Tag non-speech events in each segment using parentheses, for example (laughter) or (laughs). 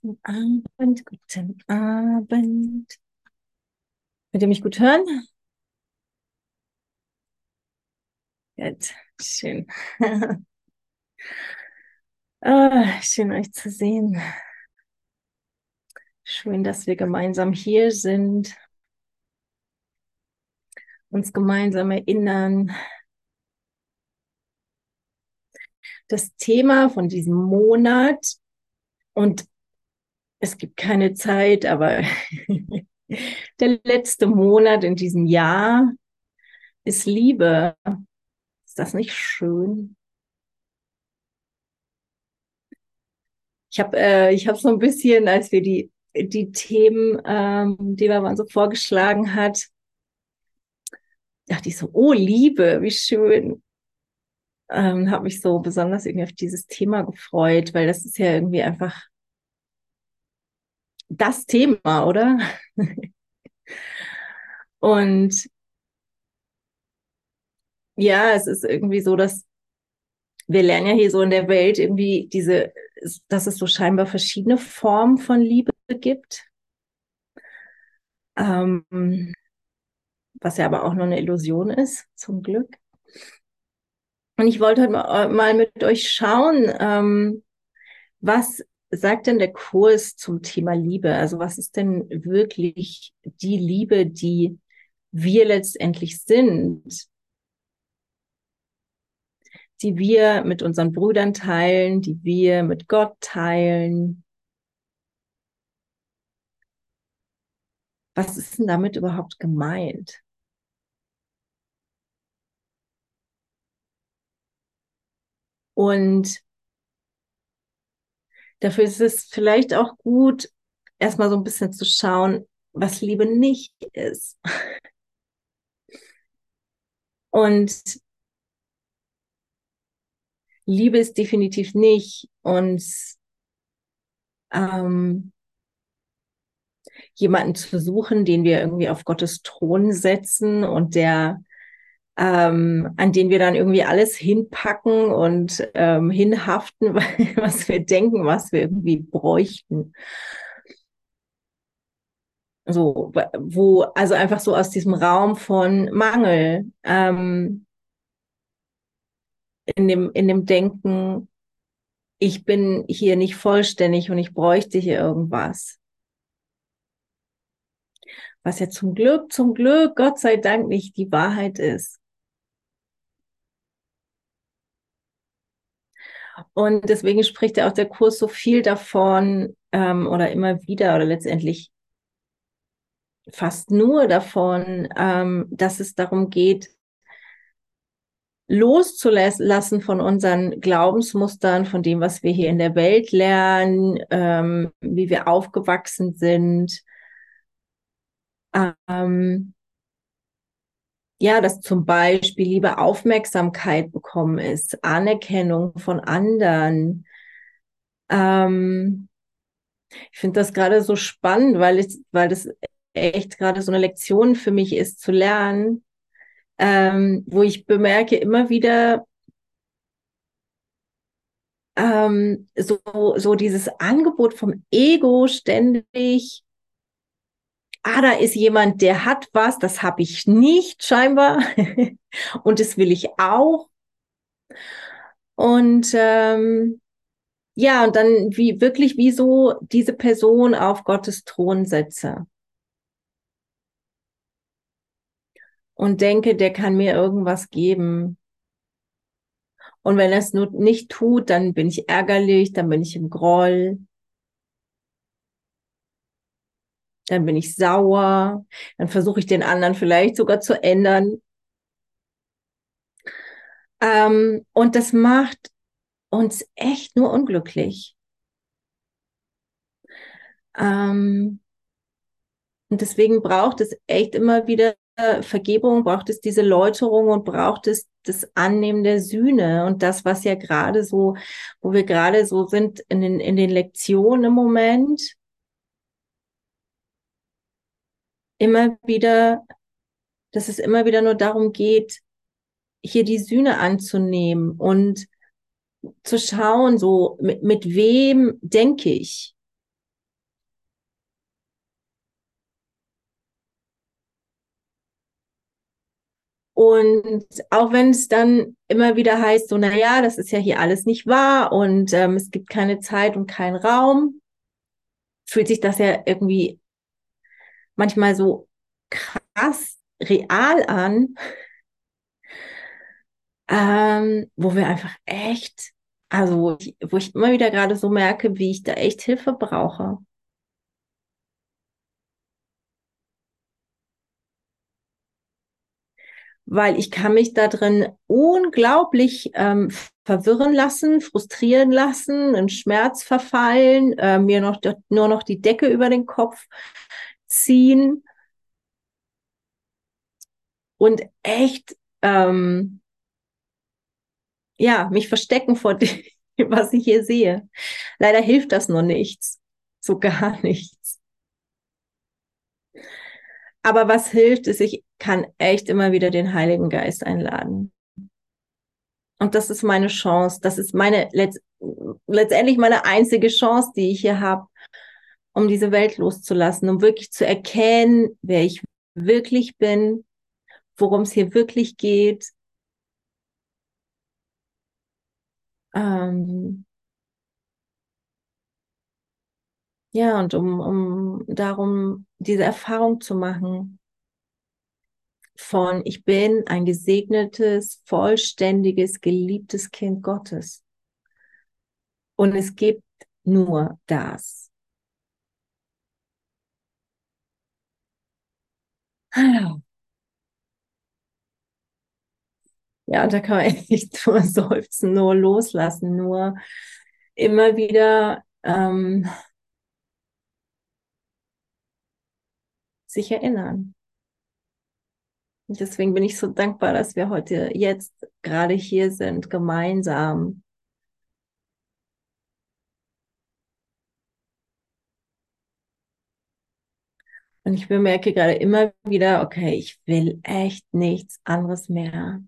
Guten Abend, guten Abend. Könnt ihr mich gut hören? Gut, schön. (laughs) ah, schön euch zu sehen. Schön, dass wir gemeinsam hier sind, uns gemeinsam erinnern. Das Thema von diesem Monat und es gibt keine Zeit, aber (laughs) der letzte Monat in diesem Jahr ist Liebe. Ist das nicht schön? Ich habe äh, hab so ein bisschen, als wir die, die Themen, ähm, die man so vorgeschlagen hat, dachte ich so, oh Liebe, wie schön. Ähm, habe mich so besonders irgendwie auf dieses Thema gefreut, weil das ist ja irgendwie einfach das Thema, oder? Und ja, es ist irgendwie so, dass wir lernen ja hier so in der Welt irgendwie diese, dass es so scheinbar verschiedene Formen von Liebe gibt. Ähm, was ja aber auch nur eine Illusion ist, zum Glück. Und ich wollte heute mal mit euch schauen, ähm, was sagt denn der Kurs zum Thema Liebe? Also was ist denn wirklich die Liebe, die wir letztendlich sind? Die wir mit unseren Brüdern teilen, die wir mit Gott teilen. Was ist denn damit überhaupt gemeint? Und Dafür ist es vielleicht auch gut, erstmal so ein bisschen zu schauen, was Liebe nicht ist. (laughs) Und Liebe ist definitiv nicht uns ähm, jemanden zu suchen, den wir irgendwie auf Gottes Thron setzen und der ähm, an denen wir dann irgendwie alles hinpacken und ähm, hinhaften, (laughs) was wir denken, was wir irgendwie bräuchten. So, wo, also einfach so aus diesem Raum von Mangel, ähm, in dem, in dem Denken, ich bin hier nicht vollständig und ich bräuchte hier irgendwas. Was ja zum Glück, zum Glück, Gott sei Dank nicht die Wahrheit ist. Und deswegen spricht ja auch der Kurs so viel davon ähm, oder immer wieder oder letztendlich fast nur davon, ähm, dass es darum geht, loszulassen von unseren Glaubensmustern, von dem, was wir hier in der Welt lernen, ähm, wie wir aufgewachsen sind. Ähm, ja, dass zum Beispiel liebe Aufmerksamkeit bekommen ist, Anerkennung von anderen. Ähm, ich finde das gerade so spannend, weil ich, weil das echt gerade so eine Lektion für mich ist zu lernen, ähm, wo ich bemerke immer wieder, ähm, so, so dieses Angebot vom Ego ständig ah, da ist jemand, der hat was, das habe ich nicht scheinbar (laughs) und das will ich auch. Und ähm, ja, und dann wie wirklich wie so diese Person auf Gottes Thron setze. Und denke, der kann mir irgendwas geben. Und wenn er es nur nicht tut, dann bin ich ärgerlich, dann bin ich im Groll. Dann bin ich sauer, dann versuche ich den anderen vielleicht sogar zu ändern. Ähm, und das macht uns echt nur unglücklich. Ähm, und deswegen braucht es echt immer wieder Vergebung, braucht es diese Läuterung und braucht es das Annehmen der Sühne und das, was ja gerade so, wo wir gerade so sind in den, in den Lektionen im Moment, immer wieder, dass es immer wieder nur darum geht, hier die Sühne anzunehmen und zu schauen, so mit, mit wem denke ich? Und auch wenn es dann immer wieder heißt, so, naja, das ist ja hier alles nicht wahr und ähm, es gibt keine Zeit und keinen Raum, fühlt sich das ja irgendwie manchmal so krass real an, ähm, wo wir einfach echt, also wo ich, wo ich immer wieder gerade so merke, wie ich da echt Hilfe brauche. weil ich kann mich da drin unglaublich ähm, verwirren lassen, frustrieren lassen, in Schmerz verfallen, äh, mir noch nur noch die Decke über den Kopf ziehen und echt ähm, ja mich verstecken vor dem, (laughs) was ich hier sehe. Leider hilft das nur nichts, so gar (laughs) nichts. Aber was hilft, ist, ich kann echt immer wieder den Heiligen Geist einladen. Und das ist meine Chance. Das ist meine letzt, letztendlich meine einzige Chance, die ich hier habe, um diese Welt loszulassen, um wirklich zu erkennen, wer ich wirklich bin, worum es hier wirklich geht. Ähm ja, und um, um darum diese Erfahrung zu machen von, ich bin ein gesegnetes, vollständiges, geliebtes Kind Gottes. Und es gibt nur das. Ja, da kann man (laughs) echt nur seufzen, nur loslassen, nur immer wieder ähm, sich erinnern. Und deswegen bin ich so dankbar, dass wir heute jetzt gerade hier sind, gemeinsam. Und ich bemerke gerade immer wieder, okay, ich will echt nichts anderes mehr.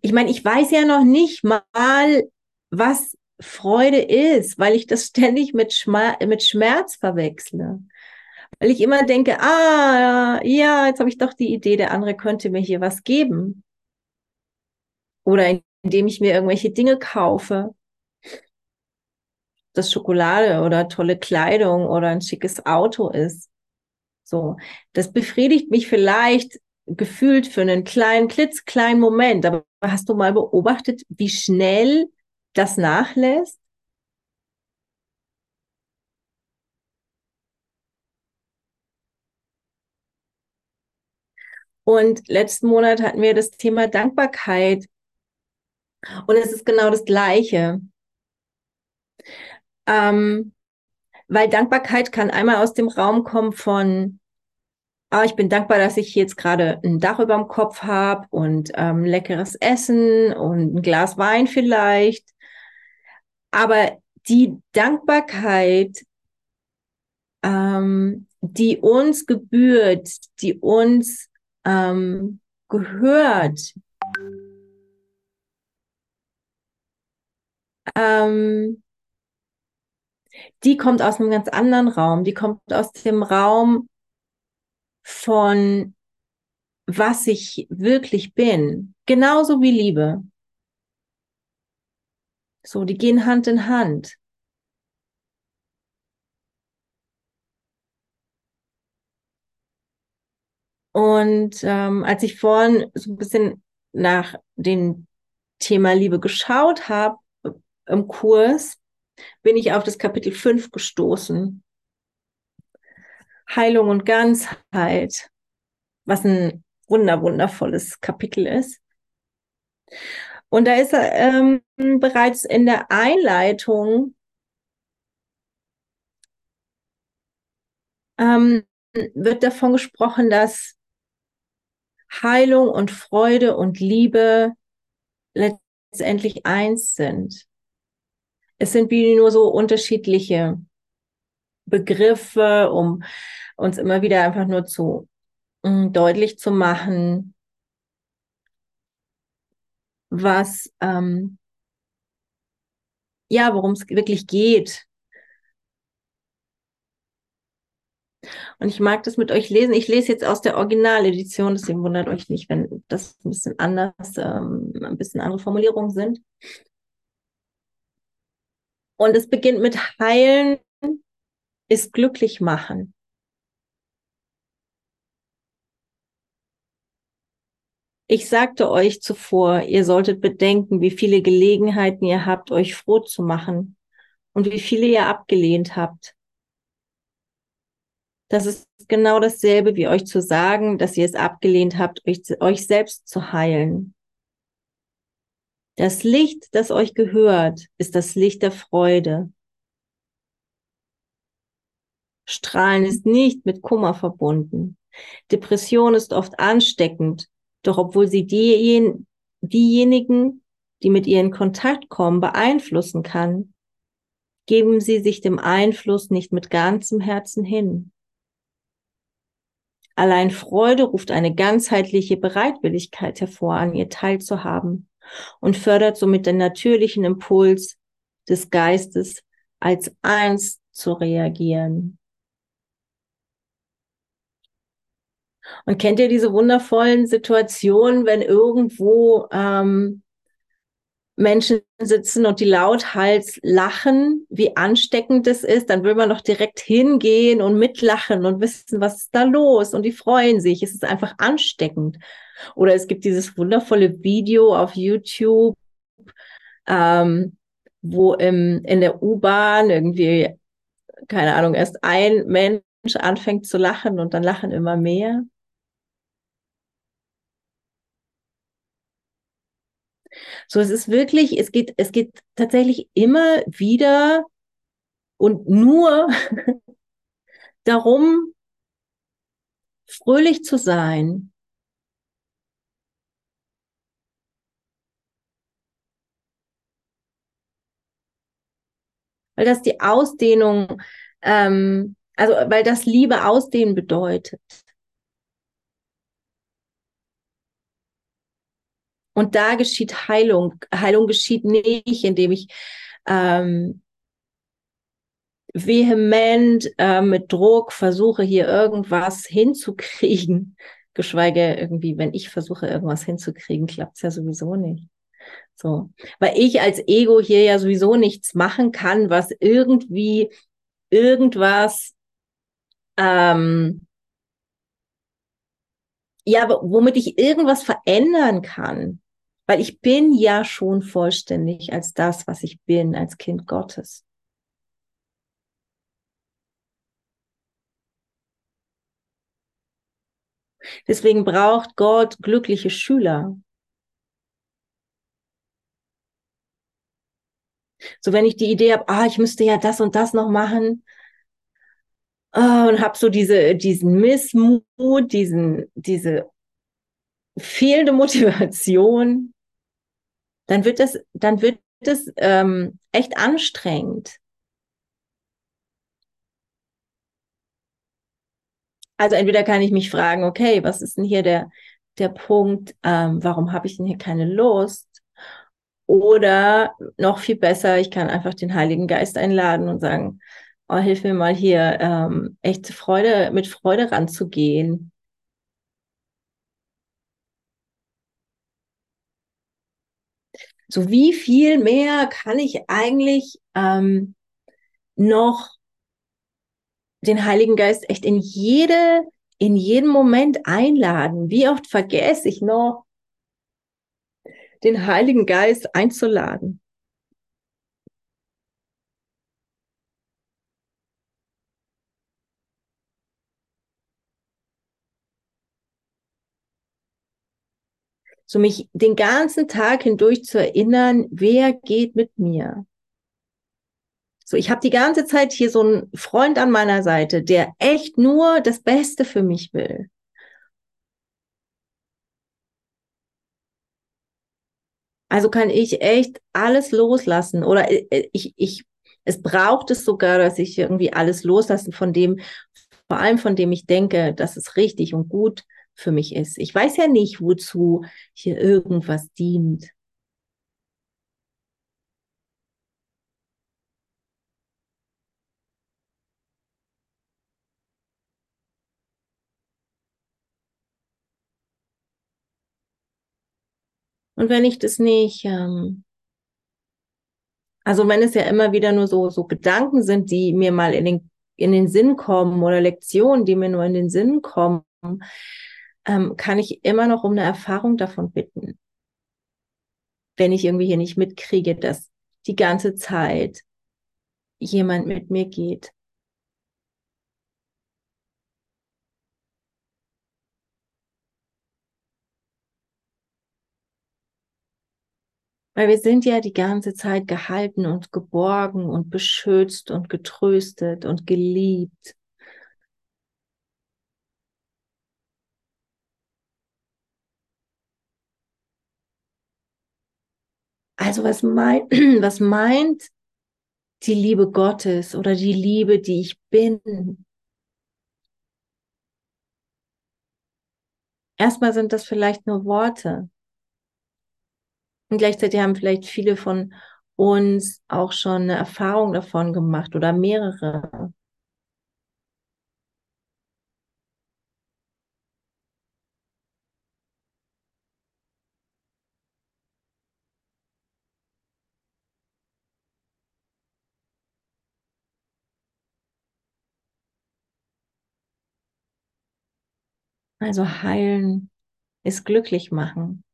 Ich meine, ich weiß ja noch nicht mal, was Freude ist, weil ich das (laughs) ständig mit, Schma mit Schmerz verwechsle. Weil ich immer denke, ah, ja, jetzt habe ich doch die Idee, der andere könnte mir hier was geben. Oder indem ich mir irgendwelche Dinge kaufe. Das Schokolade oder tolle Kleidung oder ein schickes Auto ist. So. Das befriedigt mich vielleicht gefühlt für einen kleinen, klitzkleinen Moment. Aber hast du mal beobachtet, wie schnell das nachlässt? Und letzten Monat hatten wir das Thema Dankbarkeit. Und es ist genau das Gleiche. Ähm, weil Dankbarkeit kann einmal aus dem Raum kommen von, ah, ich bin dankbar, dass ich jetzt gerade ein Dach über dem Kopf habe und ähm, leckeres Essen und ein Glas Wein vielleicht. Aber die Dankbarkeit, ähm, die uns gebührt, die uns ähm, gehört. Ähm, die kommt aus einem ganz anderen Raum. Die kommt aus dem Raum von was ich wirklich bin. Genauso wie Liebe. So, die gehen Hand in Hand. Und ähm, als ich vorhin so ein bisschen nach dem Thema Liebe geschaut habe im Kurs, bin ich auf das Kapitel 5 gestoßen. Heilung und Ganzheit, was ein wunder, wundervolles Kapitel ist. Und da ist ähm, bereits in der Einleitung ähm, wird davon gesprochen, dass Heilung und Freude und Liebe letztendlich eins sind. Es sind wie nur so unterschiedliche Begriffe, um uns immer wieder einfach nur zu um, mm, deutlich zu machen, was ähm, ja, worum es wirklich geht. Und ich mag das mit euch lesen. Ich lese jetzt aus der Originaledition, deswegen wundert euch nicht, wenn das ein bisschen anders, ähm, ein bisschen andere Formulierungen sind. Und es beginnt mit heilen ist glücklich machen. Ich sagte euch zuvor, ihr solltet bedenken, wie viele Gelegenheiten ihr habt, euch froh zu machen und wie viele ihr abgelehnt habt. Das ist genau dasselbe wie euch zu sagen, dass ihr es abgelehnt habt, euch, euch selbst zu heilen. Das Licht, das euch gehört, ist das Licht der Freude. Strahlen ist nicht mit Kummer verbunden. Depression ist oft ansteckend doch obwohl sie diejen, diejenigen, die mit ihr in Kontakt kommen, beeinflussen kann, geben sie sich dem Einfluss nicht mit ganzem Herzen hin. Allein Freude ruft eine ganzheitliche Bereitwilligkeit hervor, an ihr teilzuhaben und fördert somit den natürlichen Impuls des Geistes, als eins zu reagieren. Und kennt ihr diese wundervollen Situationen, wenn irgendwo ähm, Menschen sitzen und die lauthals lachen, wie ansteckend das ist, dann will man doch direkt hingehen und mitlachen und wissen, was ist da los und die freuen sich. Es ist einfach ansteckend. Oder es gibt dieses wundervolle Video auf YouTube, ähm, wo im, in der U-Bahn irgendwie, keine Ahnung, erst ein Mensch anfängt zu lachen und dann lachen immer mehr. So, es ist wirklich, es geht, es geht tatsächlich immer wieder und nur (laughs) darum, fröhlich zu sein. Weil das die Ausdehnung, ähm, also weil das Liebe ausdehnen bedeutet. Und da geschieht Heilung. Heilung geschieht nicht, indem ich ähm, vehement äh, mit Druck versuche, hier irgendwas hinzukriegen. Geschweige irgendwie, wenn ich versuche, irgendwas hinzukriegen, klappt es ja sowieso nicht. So, weil ich als Ego hier ja sowieso nichts machen kann, was irgendwie irgendwas ähm, ja, womit ich irgendwas verändern kann. Weil ich bin ja schon vollständig als das, was ich bin, als Kind Gottes. Deswegen braucht Gott glückliche Schüler. So, wenn ich die Idee habe, ah, ich müsste ja das und das noch machen, oh, und habe so diese, diesen Missmut, diesen, diese fehlende Motivation, dann wird das, dann wird das ähm, echt anstrengend. Also entweder kann ich mich fragen, okay, was ist denn hier der, der Punkt, ähm, warum habe ich denn hier keine Lust? Oder noch viel besser, ich kann einfach den Heiligen Geist einladen und sagen, oh, hilf mir mal hier ähm, echt Freude, mit Freude ranzugehen. So wie viel mehr kann ich eigentlich ähm, noch den Heiligen Geist echt in jede, in jeden Moment einladen? Wie oft vergesse ich noch, den Heiligen Geist einzuladen? so mich den ganzen Tag hindurch zu erinnern, wer geht mit mir. So, ich habe die ganze Zeit hier so einen Freund an meiner Seite, der echt nur das Beste für mich will. Also kann ich echt alles loslassen oder äh, ich, ich, es braucht es sogar, dass ich irgendwie alles loslassen von dem, vor allem von dem ich denke, das ist richtig und gut für mich ist. Ich weiß ja nicht, wozu hier irgendwas dient. Und wenn ich das nicht, ähm, also wenn es ja immer wieder nur so, so Gedanken sind, die mir mal in den, in den Sinn kommen oder Lektionen, die mir nur in den Sinn kommen, ähm, kann ich immer noch um eine Erfahrung davon bitten. Wenn ich irgendwie hier nicht mitkriege, dass die ganze Zeit jemand mit mir geht. Weil wir sind ja die ganze Zeit gehalten und geborgen und beschützt und getröstet und geliebt. Also was, mein, (clears throat) was meint die Liebe Gottes oder die Liebe, die ich bin? Erstmal sind das vielleicht nur Worte. Und gleichzeitig haben vielleicht viele von uns auch schon eine Erfahrung davon gemacht oder mehrere. Also heilen ist glücklich machen.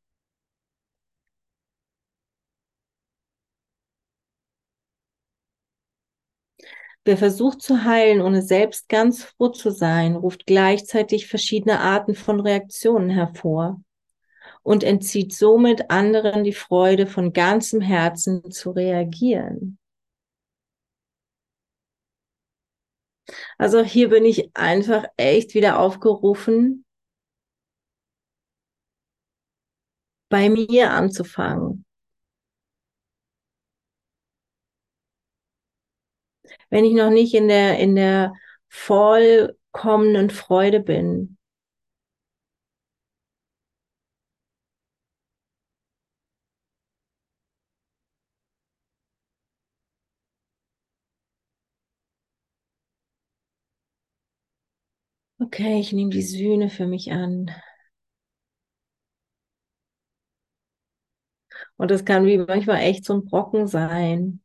Wer versucht zu heilen, ohne selbst ganz froh zu sein, ruft gleichzeitig verschiedene Arten von Reaktionen hervor und entzieht somit anderen die Freude, von ganzem Herzen zu reagieren. Also hier bin ich einfach echt wieder aufgerufen, bei mir anzufangen. Wenn ich noch nicht in der, in der vollkommenen Freude bin. Okay, ich nehme die Sühne für mich an. Und das kann wie manchmal echt so ein Brocken sein.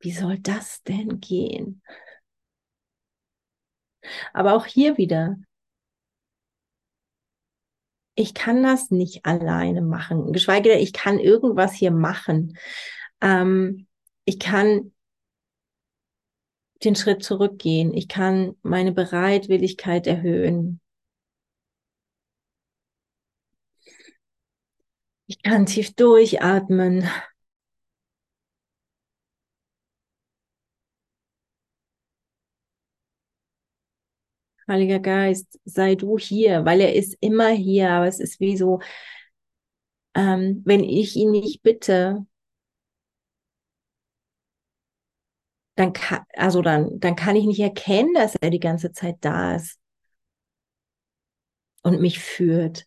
Wie soll das denn gehen? Aber auch hier wieder, ich kann das nicht alleine machen. Geschweige denn, ich kann irgendwas hier machen. Ähm, ich kann den Schritt zurückgehen. Ich kann meine Bereitwilligkeit erhöhen. Ich kann tief durchatmen. Heiliger Geist, sei du hier, weil er ist immer hier, aber es ist wie so, ähm, wenn ich ihn nicht bitte, dann kann, also dann, dann kann ich nicht erkennen, dass er die ganze Zeit da ist und mich führt.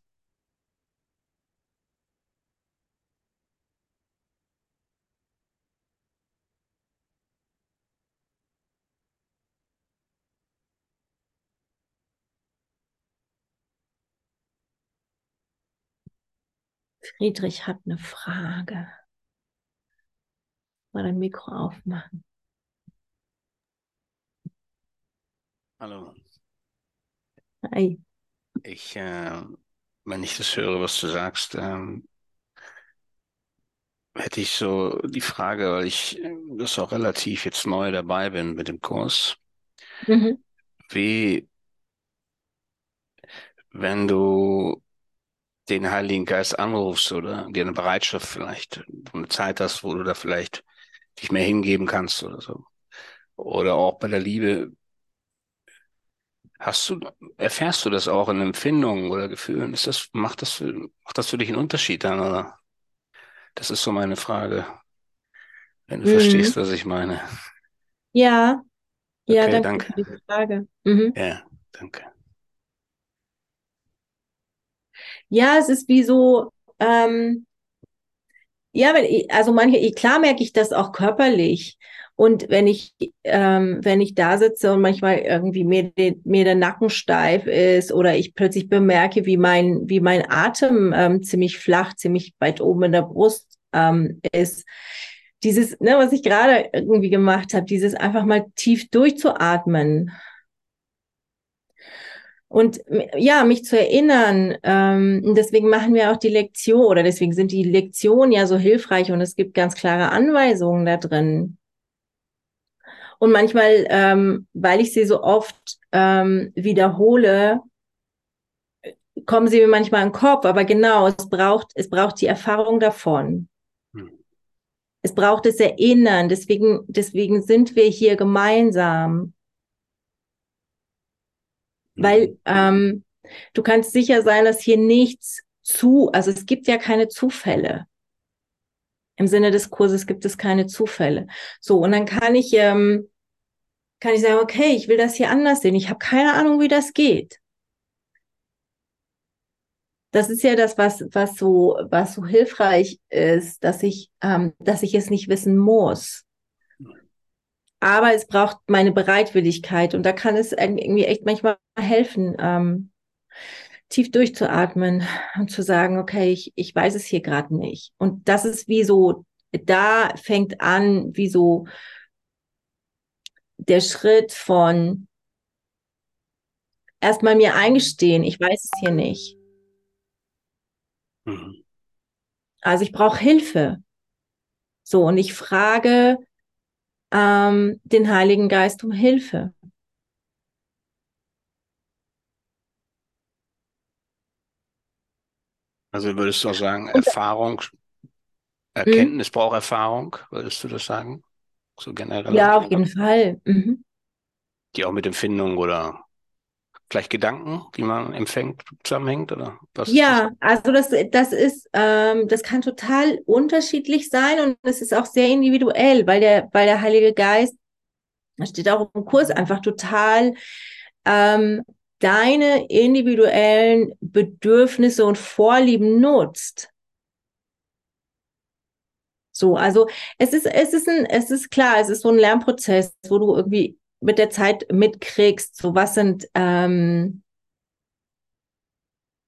Friedrich hat eine Frage. Mal dein Mikro aufmachen. Hallo. Hi. Ich, äh, wenn ich das höre, was du sagst, ähm, hätte ich so die Frage, weil ich äh, das auch relativ jetzt neu dabei bin mit dem Kurs. Mhm. Wie, wenn du den Heiligen Geist anrufst oder dir eine Bereitschaft vielleicht, du eine Zeit hast, wo du da vielleicht dich mehr hingeben kannst oder so. Oder auch bei der Liebe, Hast du, erfährst du das auch in Empfindungen oder Gefühlen? Ist das, macht das für, macht das für dich einen Unterschied dann, oder? Das ist so meine Frage. Wenn du Mhm. verstehst, was ich meine. Ja, ja, Okay, danke für danke. die Frage. Mhm. Ja, danke. Ja, es ist wie so, ähm, Ja, wenn ich, also manche, klar merke ich das auch körperlich. Und wenn ich, ähm, wenn ich da sitze und manchmal irgendwie mir, mir der Nacken steif ist oder ich plötzlich bemerke, wie mein, wie mein Atem ähm, ziemlich flach, ziemlich weit oben in der Brust ähm, ist, dieses, ne, was ich gerade irgendwie gemacht habe, dieses einfach mal tief durchzuatmen und ja, mich zu erinnern, ähm, deswegen machen wir auch die Lektion oder deswegen sind die Lektionen ja so hilfreich und es gibt ganz klare Anweisungen da drin. Und manchmal, ähm, weil ich sie so oft ähm, wiederhole, kommen sie mir manchmal in den Kopf. Aber genau, es braucht, es braucht die Erfahrung davon. Hm. Es braucht das Erinnern. Deswegen, deswegen sind wir hier gemeinsam. Weil ähm, du kannst sicher sein, dass hier nichts zu, also es gibt ja keine Zufälle. Im Sinne des Kurses gibt es keine Zufälle. So, und dann kann ich, ähm, kann ich sagen, okay, ich will das hier anders sehen. Ich habe keine Ahnung, wie das geht. Das ist ja das, was, was so, was so hilfreich ist, dass ich, ähm, dass ich es nicht wissen muss aber es braucht meine Bereitwilligkeit und da kann es irgendwie echt manchmal helfen, ähm, tief durchzuatmen und zu sagen, okay, ich, ich weiß es hier gerade nicht. Und das ist wie so, da fängt an, wie so der Schritt von erstmal mir eingestehen, ich weiß es hier nicht. Mhm. Also ich brauche Hilfe. So, und ich frage, ähm, den Heiligen Geist um Hilfe. Also würdest du auch sagen, Erfahrung, Erkenntnis hm? braucht Erfahrung, würdest du das sagen? So generell? Ja, auf jeden Fall. Mhm. Die auch mit Empfindungen oder vielleicht Gedanken, die man empfängt, zusammenhängt oder was? Ja, also das, das ist, ähm, das kann total unterschiedlich sein und es ist auch sehr individuell, weil der, weil der Heilige Geist, da steht auch im Kurs einfach total ähm, deine individuellen Bedürfnisse und Vorlieben nutzt. So, also es ist, es ist ein, es ist klar, es ist so ein Lernprozess, wo du irgendwie mit der Zeit mitkriegst, so was sind, ähm,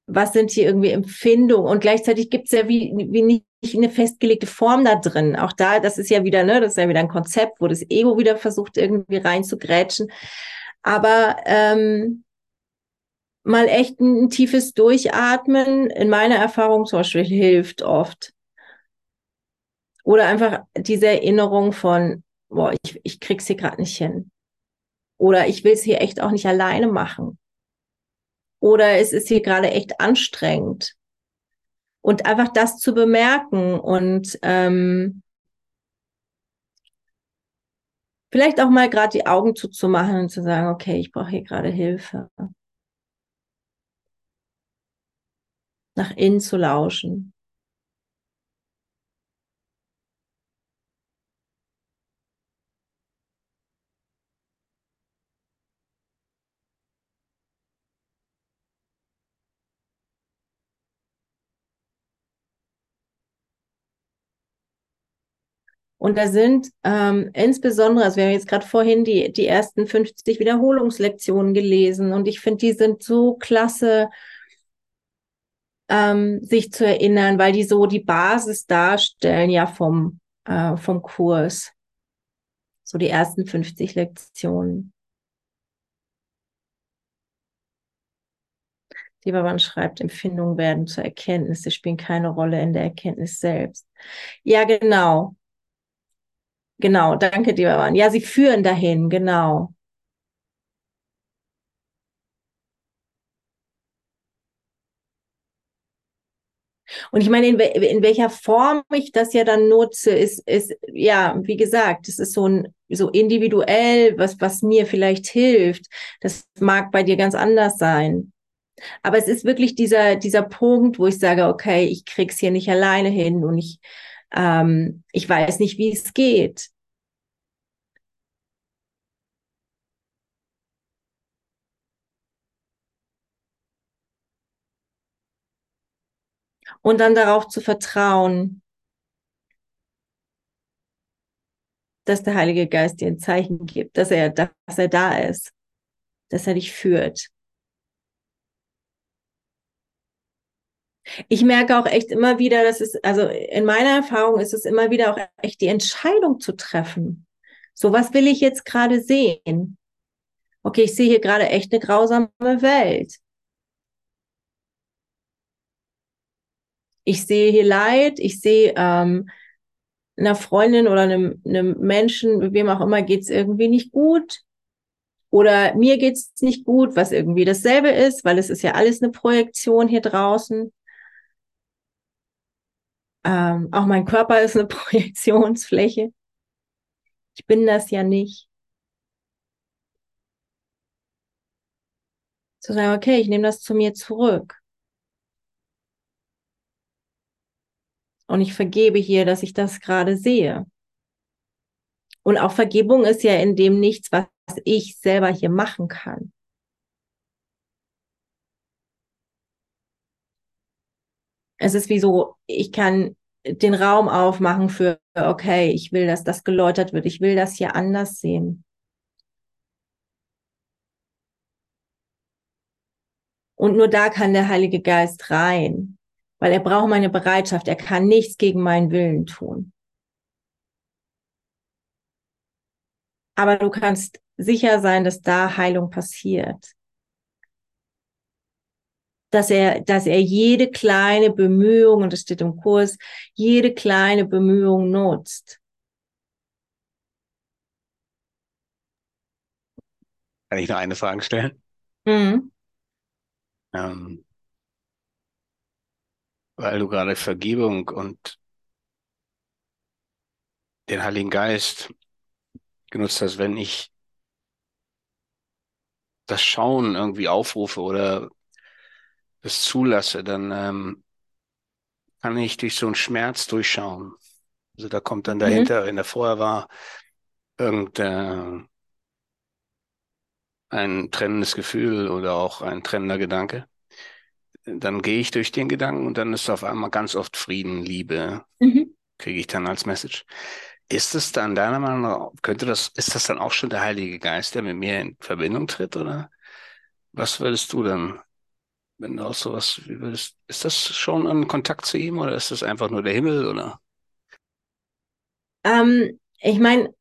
was sind hier irgendwie Empfindungen und gleichzeitig gibt es ja wie, wie nicht eine festgelegte Form da drin. Auch da, das ist ja wieder, ne, das ist ja wieder ein Konzept, wo das Ego wieder versucht, irgendwie reinzugrätschen. Aber ähm, mal echt ein, ein tiefes Durchatmen, in meiner Erfahrung zum Beispiel, hilft oft. Oder einfach diese Erinnerung von, boah, ich, ich krieg's hier gerade nicht hin. Oder ich will es hier echt auch nicht alleine machen. Oder es ist hier gerade echt anstrengend. Und einfach das zu bemerken und ähm, vielleicht auch mal gerade die Augen zuzumachen und zu sagen, okay, ich brauche hier gerade Hilfe. Nach innen zu lauschen. Und da sind ähm, insbesondere, also wir haben jetzt gerade vorhin die, die ersten 50 Wiederholungslektionen gelesen und ich finde, die sind so klasse, ähm, sich zu erinnern, weil die so die Basis darstellen ja vom, äh, vom Kurs. So die ersten 50 Lektionen. Die Baban schreibt, Empfindungen werden zur Erkenntnis, sie spielen keine Rolle in der Erkenntnis selbst. Ja, genau. Genau, danke dir, Baban. Ja, sie führen dahin, genau. Und ich meine, in, in, welcher Form ich das ja dann nutze, ist, ist, ja, wie gesagt, es ist so ein, so individuell, was, was mir vielleicht hilft. Das mag bei dir ganz anders sein. Aber es ist wirklich dieser, dieser Punkt, wo ich sage, okay, ich krieg's hier nicht alleine hin und ich, ähm, ich weiß nicht, wie es geht. Und dann darauf zu vertrauen, dass der Heilige Geist dir ein Zeichen gibt, dass er, dass er da ist, dass er dich führt. Ich merke auch echt immer wieder, dass es, also in meiner Erfahrung ist es immer wieder auch echt die Entscheidung zu treffen. So, was will ich jetzt gerade sehen? Okay, ich sehe hier gerade echt eine grausame Welt. Ich sehe hier Leid, ich sehe ähm, einer Freundin oder einem, einem Menschen, wem auch immer, geht's irgendwie nicht gut. Oder mir geht's nicht gut, was irgendwie dasselbe ist, weil es ist ja alles eine Projektion hier draußen. Ähm, auch mein Körper ist eine (laughs) Projektionsfläche. Ich bin das ja nicht. Zu sagen, okay, ich nehme das zu mir zurück. Und ich vergebe hier, dass ich das gerade sehe. Und auch Vergebung ist ja in dem nichts, was ich selber hier machen kann. Es ist wie so, ich kann den Raum aufmachen für, okay, ich will, dass das geläutert wird. Ich will das hier anders sehen. Und nur da kann der Heilige Geist rein, weil er braucht meine Bereitschaft. Er kann nichts gegen meinen Willen tun. Aber du kannst sicher sein, dass da Heilung passiert. Dass er, dass er jede kleine Bemühung, und das steht im Kurs, jede kleine Bemühung nutzt. Kann ich noch eine Frage stellen? Mhm. Ähm, weil du gerade Vergebung und den Heiligen Geist genutzt hast, wenn ich das Schauen irgendwie aufrufe oder es zulasse, dann ähm, kann ich durch so einen Schmerz durchschauen. Also da kommt dann dahinter, mhm. wenn der vorher war, irgendein ein trennendes Gefühl oder auch ein trennender Gedanke. Dann gehe ich durch den Gedanken und dann ist auf einmal ganz oft Frieden, Liebe, mhm. kriege ich dann als Message. Ist es dann deiner Meinung nach, könnte das, ist das dann auch schon der Heilige Geist, der mit mir in Verbindung tritt, oder? Was würdest du dann, wenn du auch sowas, wie würdest, ist das schon ein Kontakt zu ihm oder ist das einfach nur der Himmel, oder? Ähm, ich meine,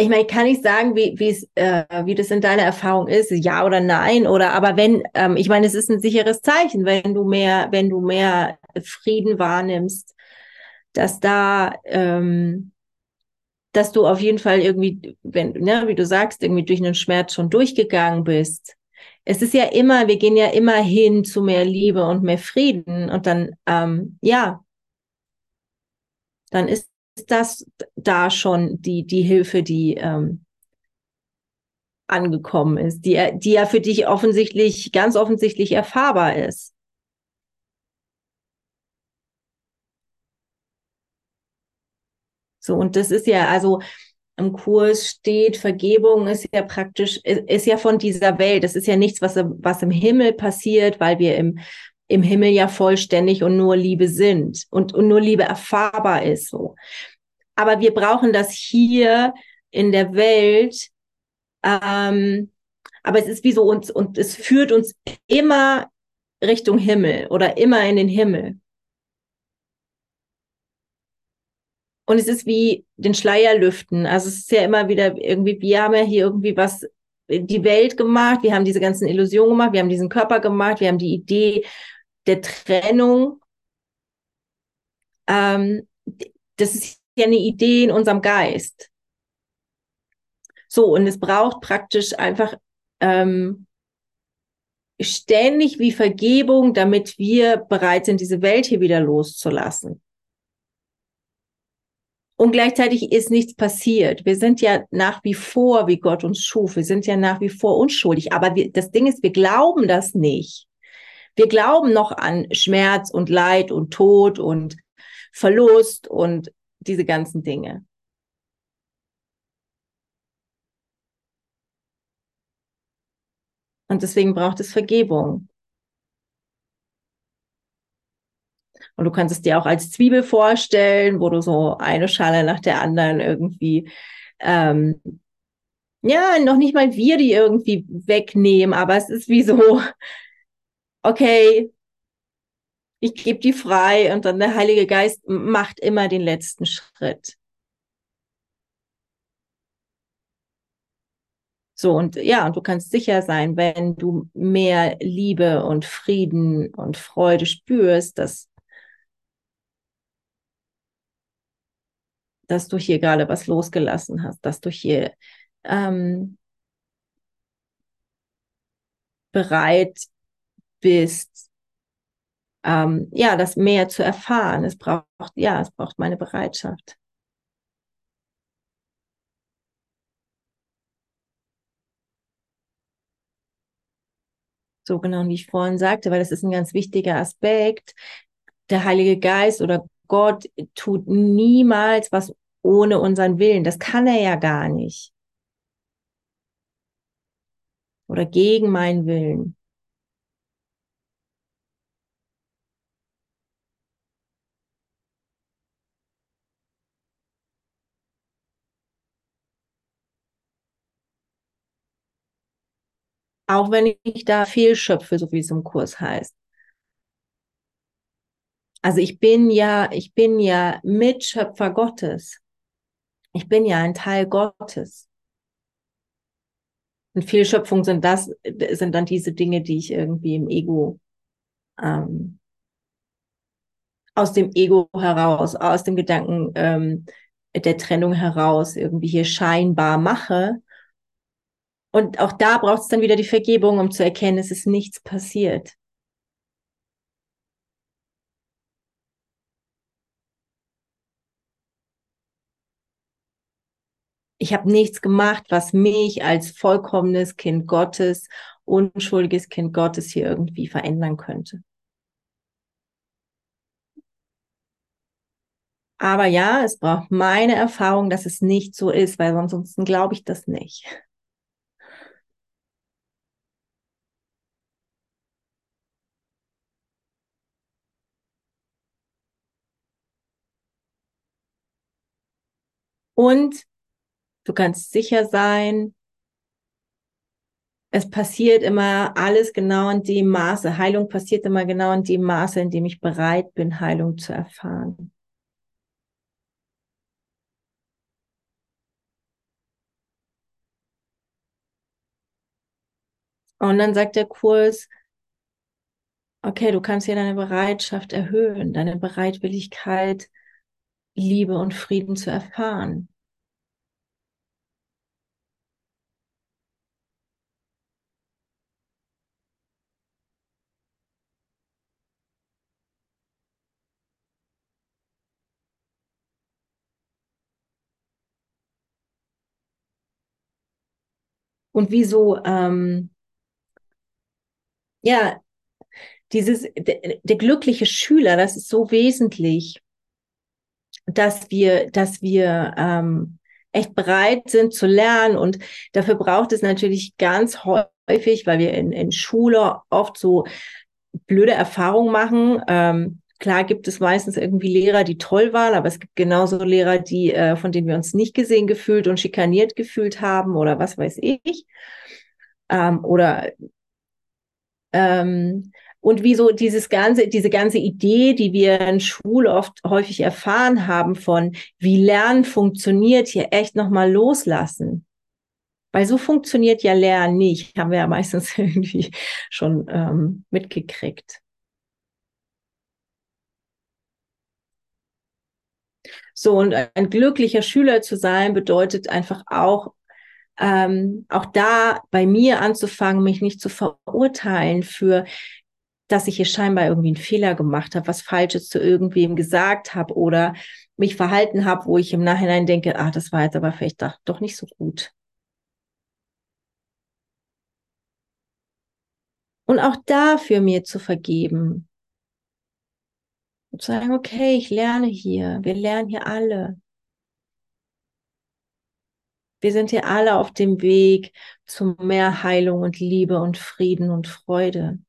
ich meine, kann ich sagen, wie, äh, wie das in deiner Erfahrung ist, ja oder nein, oder aber wenn, ähm, ich meine, es ist ein sicheres Zeichen, wenn du mehr, wenn du mehr Frieden wahrnimmst, dass da, ähm, dass du auf jeden Fall irgendwie, wenn, ne, wie du sagst, irgendwie durch einen Schmerz schon durchgegangen bist. Es ist ja immer, wir gehen ja immer hin zu mehr Liebe und mehr Frieden und dann, ähm, ja, dann ist das da schon die, die Hilfe, die ähm, angekommen ist, die, die ja für dich offensichtlich, ganz offensichtlich erfahrbar ist. So, und das ist ja, also im Kurs steht, Vergebung ist ja praktisch, ist, ist ja von dieser Welt. Das ist ja nichts, was, was im Himmel passiert, weil wir im, im Himmel ja vollständig und nur Liebe sind und, und nur Liebe erfahrbar ist, so. Aber wir brauchen das hier in der Welt, ähm, aber es ist wie so uns, und es führt uns immer Richtung Himmel oder immer in den Himmel. Und es ist wie den Schleier lüften. Also es ist ja immer wieder irgendwie, wir haben ja hier irgendwie was, die Welt gemacht, wir haben diese ganzen Illusionen gemacht, wir haben diesen Körper gemacht, wir haben die Idee der Trennung. Ähm, das ist ja eine Idee in unserem Geist. So, und es braucht praktisch einfach ähm, ständig wie Vergebung, damit wir bereit sind, diese Welt hier wieder loszulassen. Und gleichzeitig ist nichts passiert. Wir sind ja nach wie vor, wie Gott uns schuf. Wir sind ja nach wie vor unschuldig. Aber wir, das Ding ist, wir glauben das nicht. Wir glauben noch an Schmerz und Leid und Tod und Verlust und diese ganzen Dinge. Und deswegen braucht es Vergebung. Und du kannst es dir auch als Zwiebel vorstellen, wo du so eine Schale nach der anderen irgendwie, ähm, ja, noch nicht mal wir die irgendwie wegnehmen, aber es ist wie so, okay, ich gebe die frei und dann der Heilige Geist macht immer den letzten Schritt. So, und ja, und du kannst sicher sein, wenn du mehr Liebe und Frieden und Freude spürst, dass, dass du hier gerade was losgelassen hast, dass du hier ähm, bereit bist, ähm, ja, das mehr zu erfahren. Es braucht, ja, es braucht meine Bereitschaft. So genau, wie ich vorhin sagte, weil das ist ein ganz wichtiger Aspekt. Der Heilige Geist oder Gott tut niemals was ohne unseren Willen. Das kann er ja gar nicht. Oder gegen meinen Willen. Auch wenn ich da fehlschöpfe, so wie es im Kurs heißt. Also ich bin ja, ich bin ja Mitschöpfer Gottes. Ich bin ja ein Teil Gottes. Und Fehlschöpfung sind das, sind dann diese Dinge, die ich irgendwie im Ego, ähm, aus dem Ego heraus, aus dem Gedanken ähm, der Trennung heraus irgendwie hier scheinbar mache und auch da braucht es dann wieder die Vergebung, um zu erkennen, es ist nichts passiert. Ich habe nichts gemacht, was mich als vollkommenes Kind Gottes, unschuldiges Kind Gottes hier irgendwie verändern könnte. Aber ja, es braucht meine Erfahrung, dass es nicht so ist, weil ansonsten glaube ich das nicht. Und du kannst sicher sein, es passiert immer alles genau in dem Maße. Heilung passiert immer genau in dem Maße, in dem ich bereit bin, Heilung zu erfahren. Und dann sagt der Kurs, okay, du kannst hier deine Bereitschaft erhöhen, deine Bereitwilligkeit, Liebe und Frieden zu erfahren. Und wieso, ähm, ja, dieses, der, der glückliche Schüler, das ist so wesentlich dass wir, dass wir ähm, echt bereit sind zu lernen. Und dafür braucht es natürlich ganz häufig, weil wir in, in Schule oft so blöde Erfahrungen machen. Ähm, klar gibt es meistens irgendwie Lehrer, die toll waren, aber es gibt genauso Lehrer, die, äh, von denen wir uns nicht gesehen gefühlt und schikaniert gefühlt haben oder was weiß ich. Ähm, oder ähm, und wie so dieses ganze, diese ganze Idee, die wir in Schule oft häufig erfahren haben von, wie Lernen funktioniert, hier echt nochmal loslassen. Weil so funktioniert ja Lernen nicht, haben wir ja meistens (laughs) irgendwie schon ähm, mitgekriegt. So, und ein glücklicher Schüler zu sein, bedeutet einfach auch, ähm, auch da bei mir anzufangen, mich nicht zu verurteilen für dass ich hier scheinbar irgendwie einen Fehler gemacht habe, was Falsches zu irgendwem gesagt habe oder mich verhalten habe, wo ich im Nachhinein denke, ah, das war jetzt aber vielleicht doch nicht so gut. Und auch dafür mir zu vergeben. Und zu sagen, okay, ich lerne hier, wir lernen hier alle. Wir sind hier alle auf dem Weg zu mehr Heilung und Liebe und Frieden und Freude.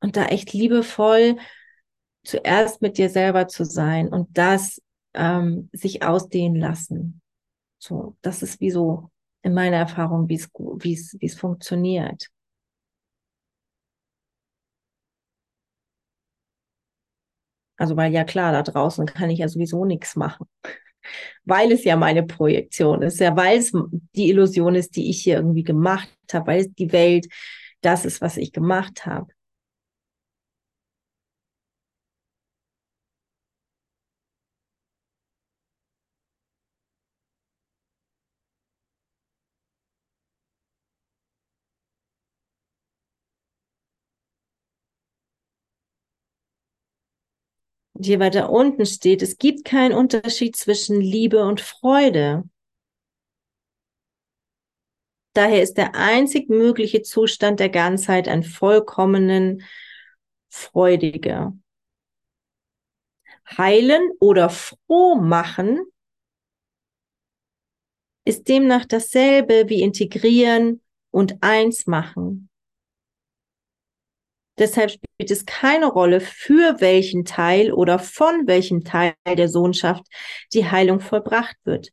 Und da echt liebevoll zuerst mit dir selber zu sein und das ähm, sich ausdehnen lassen. So, das ist wie so in meiner Erfahrung, wie es, wie es, wie es funktioniert. Also, weil ja klar, da draußen kann ich ja sowieso nichts machen. (laughs) Weil es ja meine Projektion ist, ja, weil es die Illusion ist, die ich hier irgendwie gemacht habe, weil es die Welt das ist, was ich gemacht habe. Und hier weiter unten steht, es gibt keinen Unterschied zwischen Liebe und Freude. Daher ist der einzig mögliche Zustand der Ganzheit ein vollkommenen freudiger. Heilen oder froh machen ist demnach dasselbe wie integrieren und eins machen. Deshalb spielt es keine Rolle, für welchen Teil oder von welchem Teil der Sohnschaft die Heilung vollbracht wird.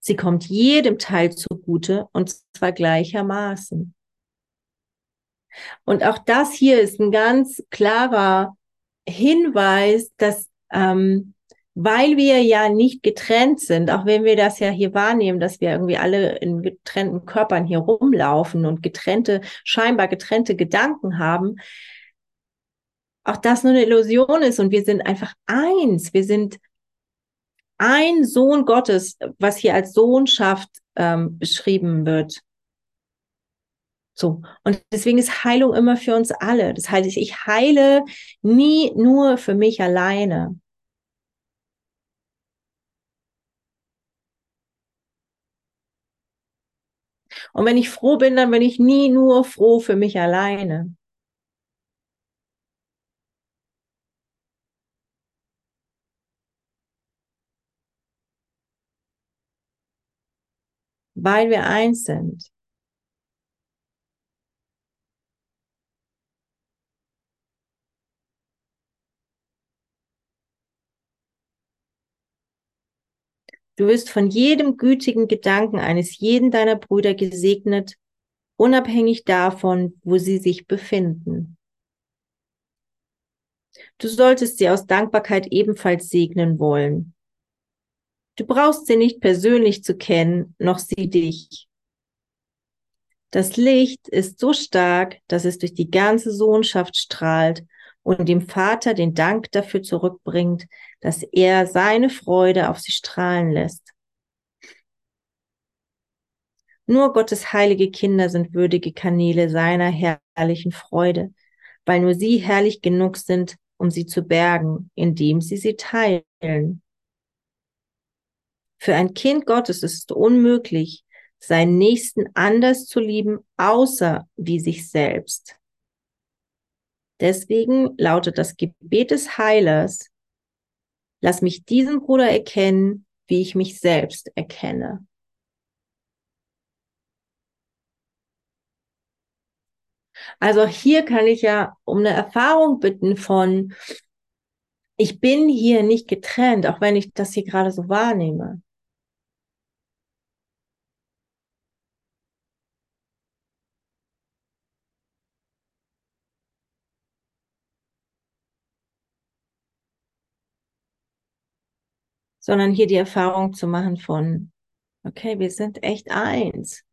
Sie kommt jedem Teil zugute und zwar gleichermaßen. Und auch das hier ist ein ganz klarer Hinweis, dass ähm, weil wir ja nicht getrennt sind, auch wenn wir das ja hier wahrnehmen, dass wir irgendwie alle in getrennten Körpern hier rumlaufen und getrennte, scheinbar getrennte Gedanken haben, auch das nur eine Illusion ist und wir sind einfach eins. Wir sind ein Sohn Gottes, was hier als Sohnschaft ähm, beschrieben wird. So. Und deswegen ist Heilung immer für uns alle. Das heißt, ich heile nie nur für mich alleine. Und wenn ich froh bin, dann bin ich nie nur froh für mich alleine. Weil wir eins sind. Du wirst von jedem gütigen Gedanken eines jeden deiner Brüder gesegnet, unabhängig davon, wo sie sich befinden. Du solltest sie aus Dankbarkeit ebenfalls segnen wollen. Du brauchst sie nicht persönlich zu kennen, noch sie dich. Das Licht ist so stark, dass es durch die ganze Sohnschaft strahlt und dem Vater den Dank dafür zurückbringt, dass er seine Freude auf sie strahlen lässt. Nur Gottes heilige Kinder sind würdige Kanäle seiner herrlichen Freude, weil nur sie herrlich genug sind, um sie zu bergen, indem sie sie teilen. Für ein Kind Gottes ist es unmöglich, seinen Nächsten anders zu lieben, außer wie sich selbst. Deswegen lautet das Gebet des Heilers, Lass mich diesen Bruder erkennen, wie ich mich selbst erkenne. Also hier kann ich ja um eine Erfahrung bitten von, ich bin hier nicht getrennt, auch wenn ich das hier gerade so wahrnehme. Sondern hier die Erfahrung zu machen von, okay, wir sind echt eins.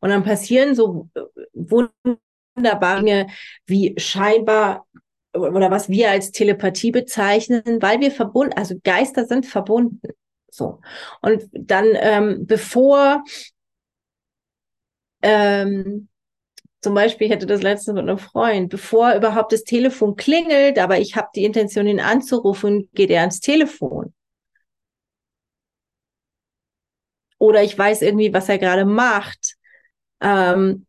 Und dann passieren so äh, wunderbare Dinge wie scheinbar oder was wir als Telepathie bezeichnen, weil wir verbunden, also Geister sind verbunden. So. Und dann, ähm, bevor ähm, zum Beispiel, ich hatte das letzte mit einem Freund, bevor überhaupt das Telefon klingelt, aber ich habe die Intention, ihn anzurufen, geht er ans Telefon. Oder ich weiß irgendwie, was er gerade macht. Ähm,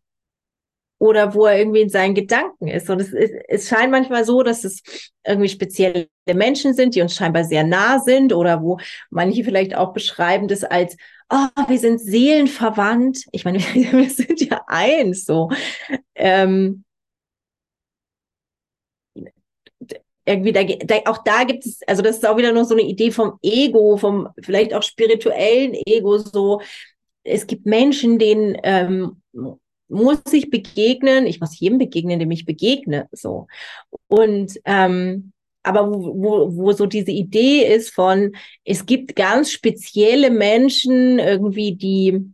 oder wo er irgendwie in seinen Gedanken ist. Und es, ist, es scheint manchmal so, dass es irgendwie spezielle Menschen sind, die uns scheinbar sehr nah sind oder wo manche vielleicht auch beschreiben das als oh, wir sind seelenverwandt. Ich meine, (laughs) wir, sind ja eins, so. Ähm, irgendwie da, da, auch da gibt es, also das ist auch wieder nur so eine Idee vom Ego, vom vielleicht auch spirituellen Ego, so es gibt Menschen, denen ähm, muss ich begegnen, ich muss jedem begegnen, dem ich begegne, so. Und ähm, aber wo, wo, wo so diese Idee ist von, es gibt ganz spezielle Menschen irgendwie, die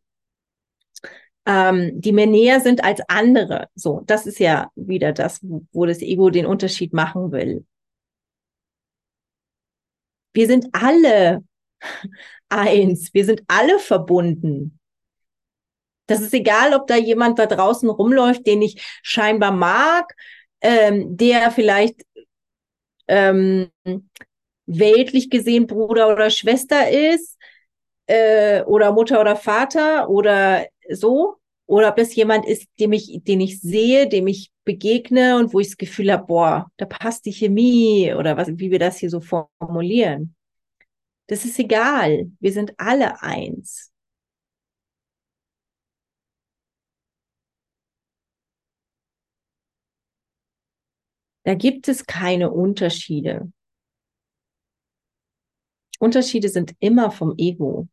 ähm, die mir näher sind als andere. So, das ist ja wieder das, wo das Ego den Unterschied machen will. Wir sind alle (laughs) eins, wir sind alle verbunden. Das ist egal, ob da jemand da draußen rumläuft, den ich scheinbar mag, ähm, der vielleicht ähm, weltlich gesehen Bruder oder Schwester ist äh, oder Mutter oder Vater oder so. Oder ob das jemand ist, dem ich, den ich sehe, dem ich begegne und wo ich das Gefühl habe, boah, da passt die Chemie oder was, wie wir das hier so formulieren. Das ist egal. Wir sind alle eins. Da gibt es keine Unterschiede. Unterschiede sind immer vom Ego.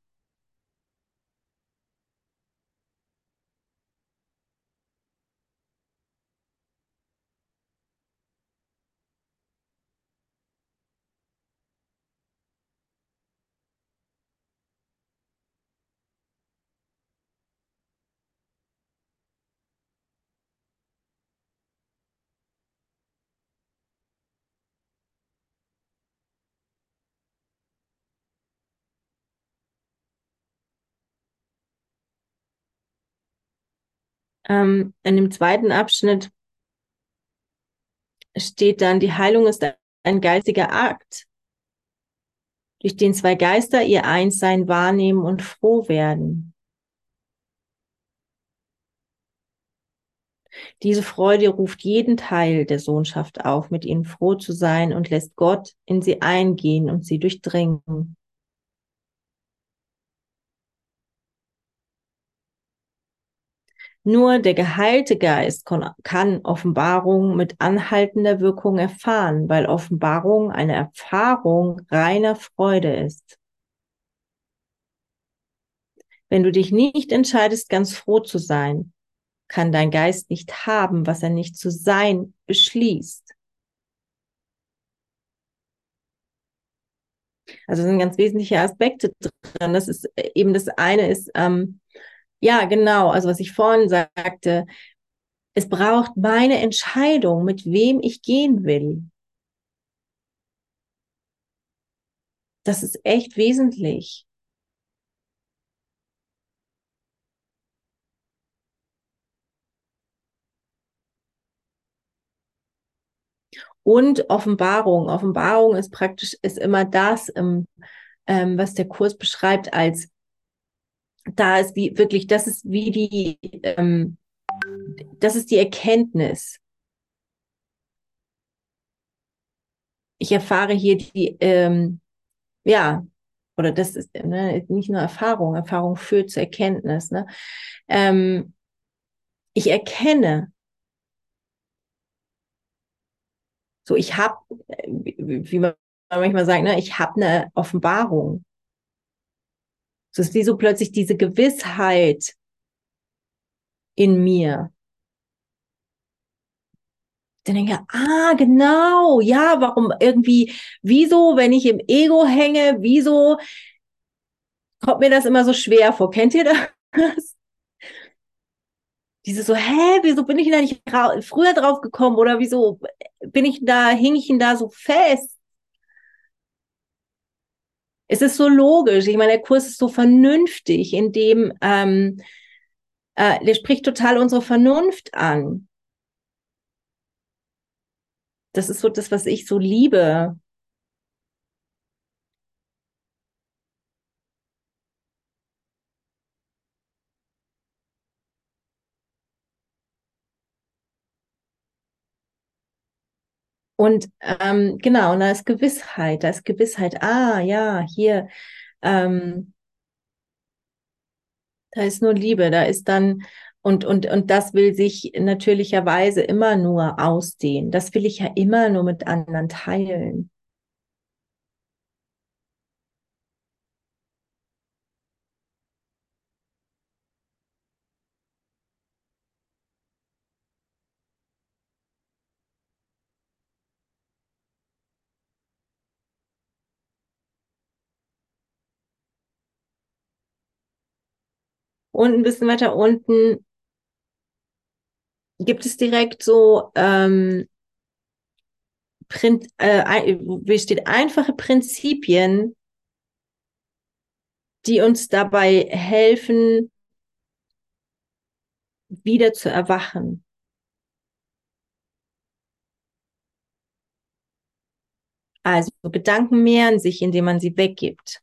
Ähm, in dem zweiten Abschnitt steht dann, die Heilung ist ein geistiger Akt, durch den zwei Geister ihr Einssein wahrnehmen und froh werden. Diese Freude ruft jeden Teil der Sohnschaft auf, mit ihnen froh zu sein und lässt Gott in sie eingehen und sie durchdringen. Nur der geheilte Geist kann Offenbarung mit anhaltender Wirkung erfahren, weil Offenbarung eine Erfahrung reiner Freude ist. Wenn du dich nicht entscheidest, ganz froh zu sein, kann dein Geist nicht haben, was er nicht zu sein beschließt. Also sind ganz wesentliche Aspekte drin. Das ist eben das eine ist, ähm, ja, genau. Also was ich vorhin sagte, es braucht meine Entscheidung, mit wem ich gehen will. Das ist echt wesentlich. Und Offenbarung. Offenbarung ist praktisch, ist immer das, ähm, was der Kurs beschreibt als da ist wie wirklich, das ist wie die, ähm, das ist die Erkenntnis. Ich erfahre hier die, ähm, ja, oder das ist ne, nicht nur Erfahrung, Erfahrung führt zur Erkenntnis. Ne? Ähm, ich erkenne, so ich habe, wie man manchmal sagt, ne, ich habe eine Offenbarung. Es ist wie so plötzlich diese Gewissheit in mir. Dann denke ich, ah, genau, ja, warum irgendwie, wieso, wenn ich im Ego hänge, wieso kommt mir das immer so schwer vor? Kennt ihr das? (laughs) Diese so, hä, wieso bin ich da nicht früher drauf gekommen oder wieso bin ich da, hing ich ihn da so fest? Es ist so logisch. Ich meine, der Kurs ist so vernünftig, in dem ähm, äh, der spricht total unsere Vernunft an. Das ist so das, was ich so liebe. Und ähm, genau, und da ist Gewissheit, da ist Gewissheit, ah ja, hier, ähm, Da ist nur Liebe, da ist dann, und, und, und das will sich natürlicherweise immer nur ausdehnen. Das will ich ja immer nur mit anderen teilen. Und ein bisschen weiter unten gibt es direkt so, ähm, Prin äh, wie steht, einfache Prinzipien, die uns dabei helfen, wieder zu erwachen. Also Gedanken mehren sich, indem man sie weggibt.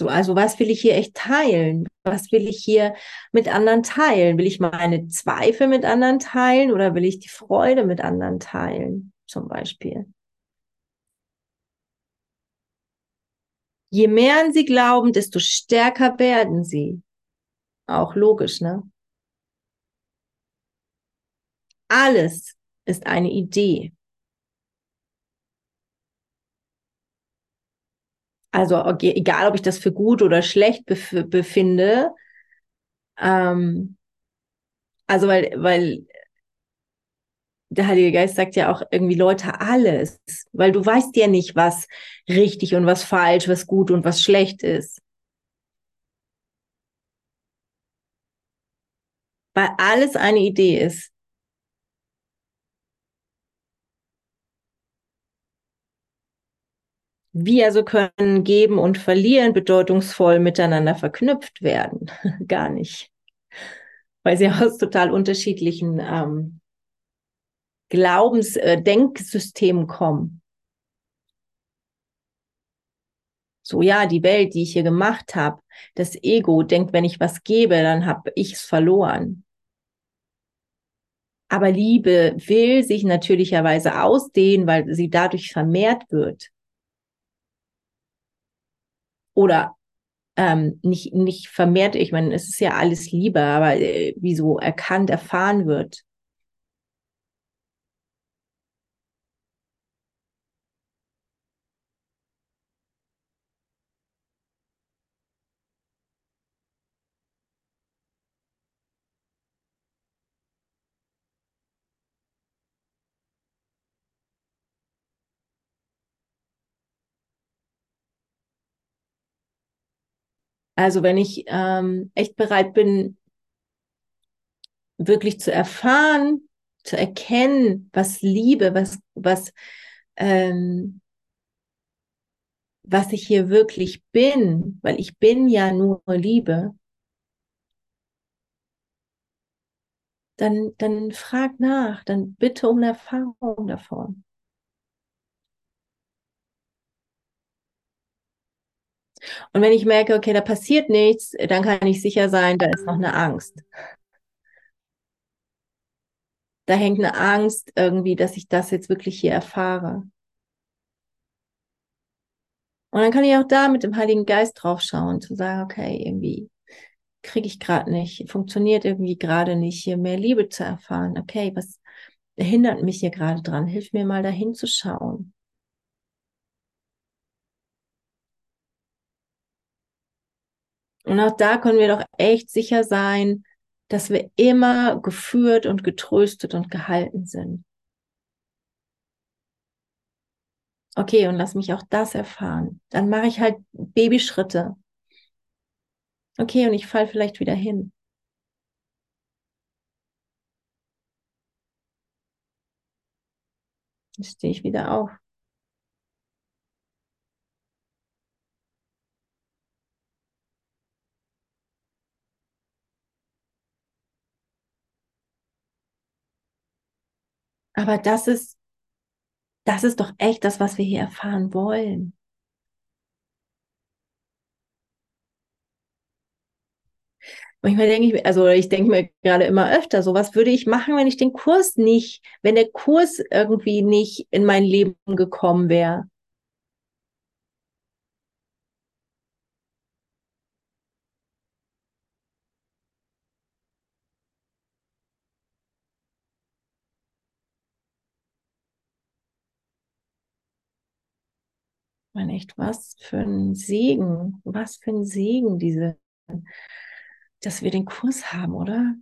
So, also was will ich hier echt teilen? Was will ich hier mit anderen teilen? Will ich meine Zweifel mit anderen teilen oder will ich die Freude mit anderen teilen? Zum Beispiel. Je mehr an sie glauben, desto stärker werden sie. Auch logisch, ne? Alles ist eine Idee. Also egal, ob ich das für gut oder schlecht bef befinde. Ähm, also weil, weil der Heilige Geist sagt ja auch irgendwie Leute alles, weil du weißt ja nicht, was richtig und was falsch, was gut und was schlecht ist. Weil alles eine Idee ist. Wie also können Geben und Verlieren bedeutungsvoll miteinander verknüpft werden? (laughs) Gar nicht. Weil sie aus total unterschiedlichen ähm, Glaubens-, äh, kommen. So, ja, die Welt, die ich hier gemacht habe, das Ego denkt, wenn ich was gebe, dann habe ich es verloren. Aber Liebe will sich natürlicherweise ausdehnen, weil sie dadurch vermehrt wird oder ähm, nicht, nicht vermehrt, ich meine, es ist ja alles Liebe, aber äh, wie so erkannt, erfahren wird. Also wenn ich ähm, echt bereit bin, wirklich zu erfahren, zu erkennen, was Liebe, was, was, ähm, was ich hier wirklich bin, weil ich bin ja nur Liebe, dann, dann frag nach, dann bitte um eine Erfahrung davon. Und wenn ich merke, okay, da passiert nichts, dann kann ich sicher sein, da ist noch eine Angst. Da hängt eine Angst irgendwie, dass ich das jetzt wirklich hier erfahre. Und dann kann ich auch da mit dem Heiligen Geist drauf schauen, zu sagen, okay, irgendwie kriege ich gerade nicht, funktioniert irgendwie gerade nicht, hier mehr Liebe zu erfahren. Okay, was hindert mich hier gerade dran? Hilf mir mal dahin zu schauen. Und auch da können wir doch echt sicher sein, dass wir immer geführt und getröstet und gehalten sind. Okay, und lass mich auch das erfahren. Dann mache ich halt Babyschritte. Okay, und ich fall vielleicht wieder hin. Dann stehe ich wieder auf. Aber das ist, das ist doch echt das, was wir hier erfahren wollen. Manchmal denke ich, also ich denke mir gerade immer öfter, so was würde ich machen, wenn ich den Kurs nicht, wenn der Kurs irgendwie nicht in mein Leben gekommen wäre? Meine echt, was für ein Segen, was für ein Segen diese, dass wir den Kurs haben, oder?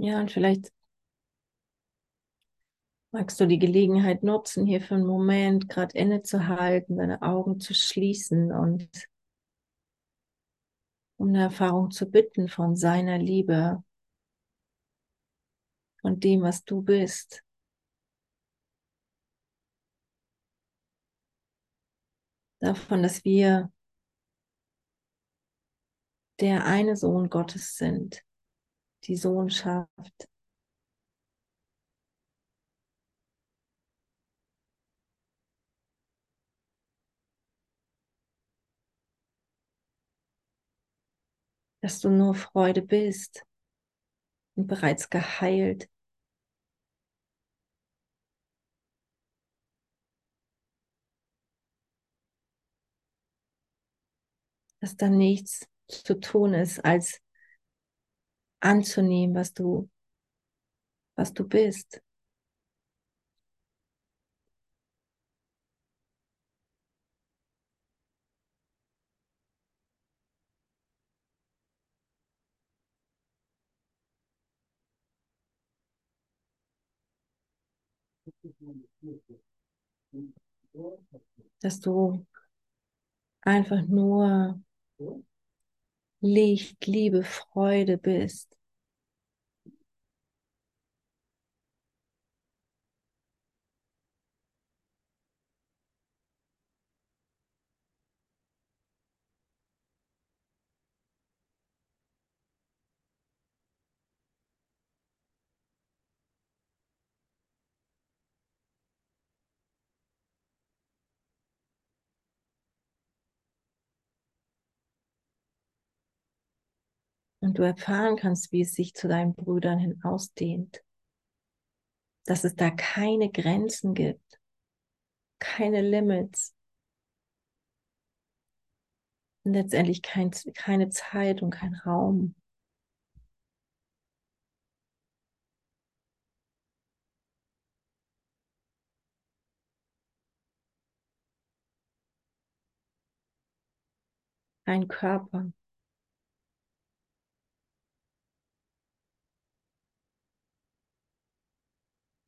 Ja, und vielleicht magst du die Gelegenheit nutzen, hier für einen Moment gerade innezuhalten, deine Augen zu schließen und um eine Erfahrung zu bitten von seiner Liebe, von dem, was du bist. Davon, dass wir der eine Sohn Gottes sind, die Sohnschaft. Dass du nur Freude bist und bereits geheilt. Dass da nichts zu tun ist, als anzunehmen, was du, was du bist. Dass du einfach nur Licht, Liebe, Freude bist. Und du erfahren kannst, wie es sich zu deinen Brüdern hin ausdehnt. Dass es da keine Grenzen gibt, keine Limits. Und letztendlich kein, keine Zeit und kein Raum. Kein Körper.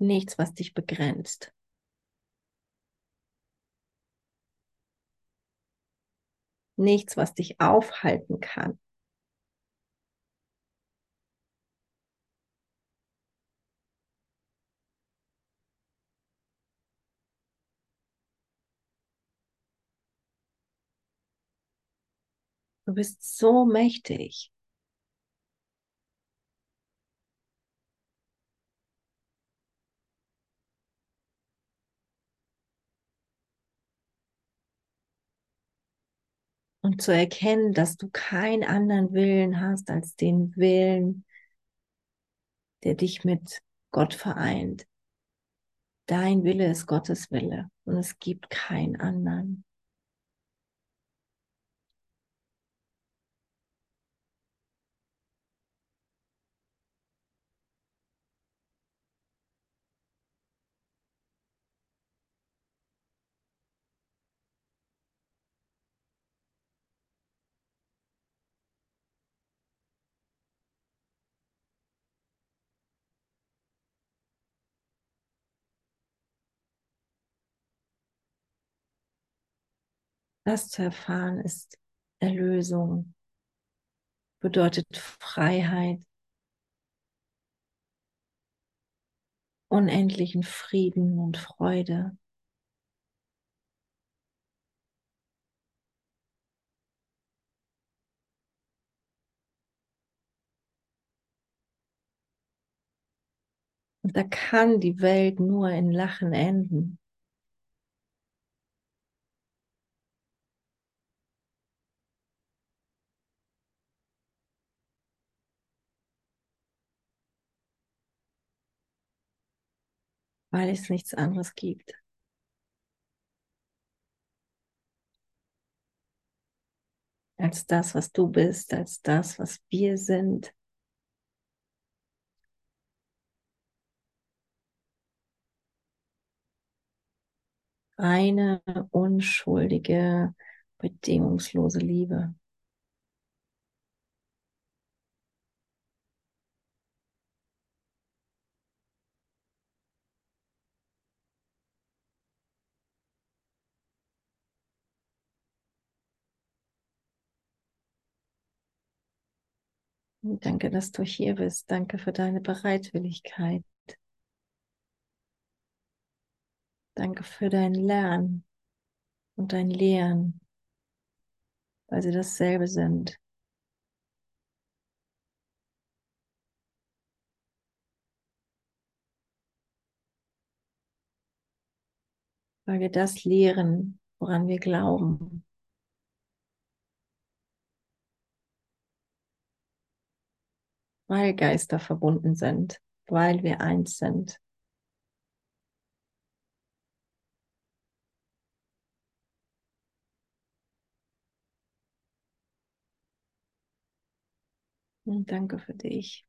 Nichts, was dich begrenzt. Nichts, was dich aufhalten kann. Du bist so mächtig. Und zu erkennen, dass du keinen anderen Willen hast als den Willen, der dich mit Gott vereint. Dein Wille ist Gottes Wille und es gibt keinen anderen. Das zu erfahren ist Erlösung, bedeutet Freiheit. unendlichen Frieden und Freude. Und da kann die Welt nur in Lachen enden. Weil es nichts anderes gibt. Als das, was du bist, als das, was wir sind. Eine unschuldige, bedingungslose Liebe. Danke, dass du hier bist. Danke für deine Bereitwilligkeit. Danke für dein Lernen und dein Lehren, weil sie dasselbe sind. Weil wir das lehren, woran wir glauben. Weil Geister verbunden sind, weil wir eins sind. Und danke für dich.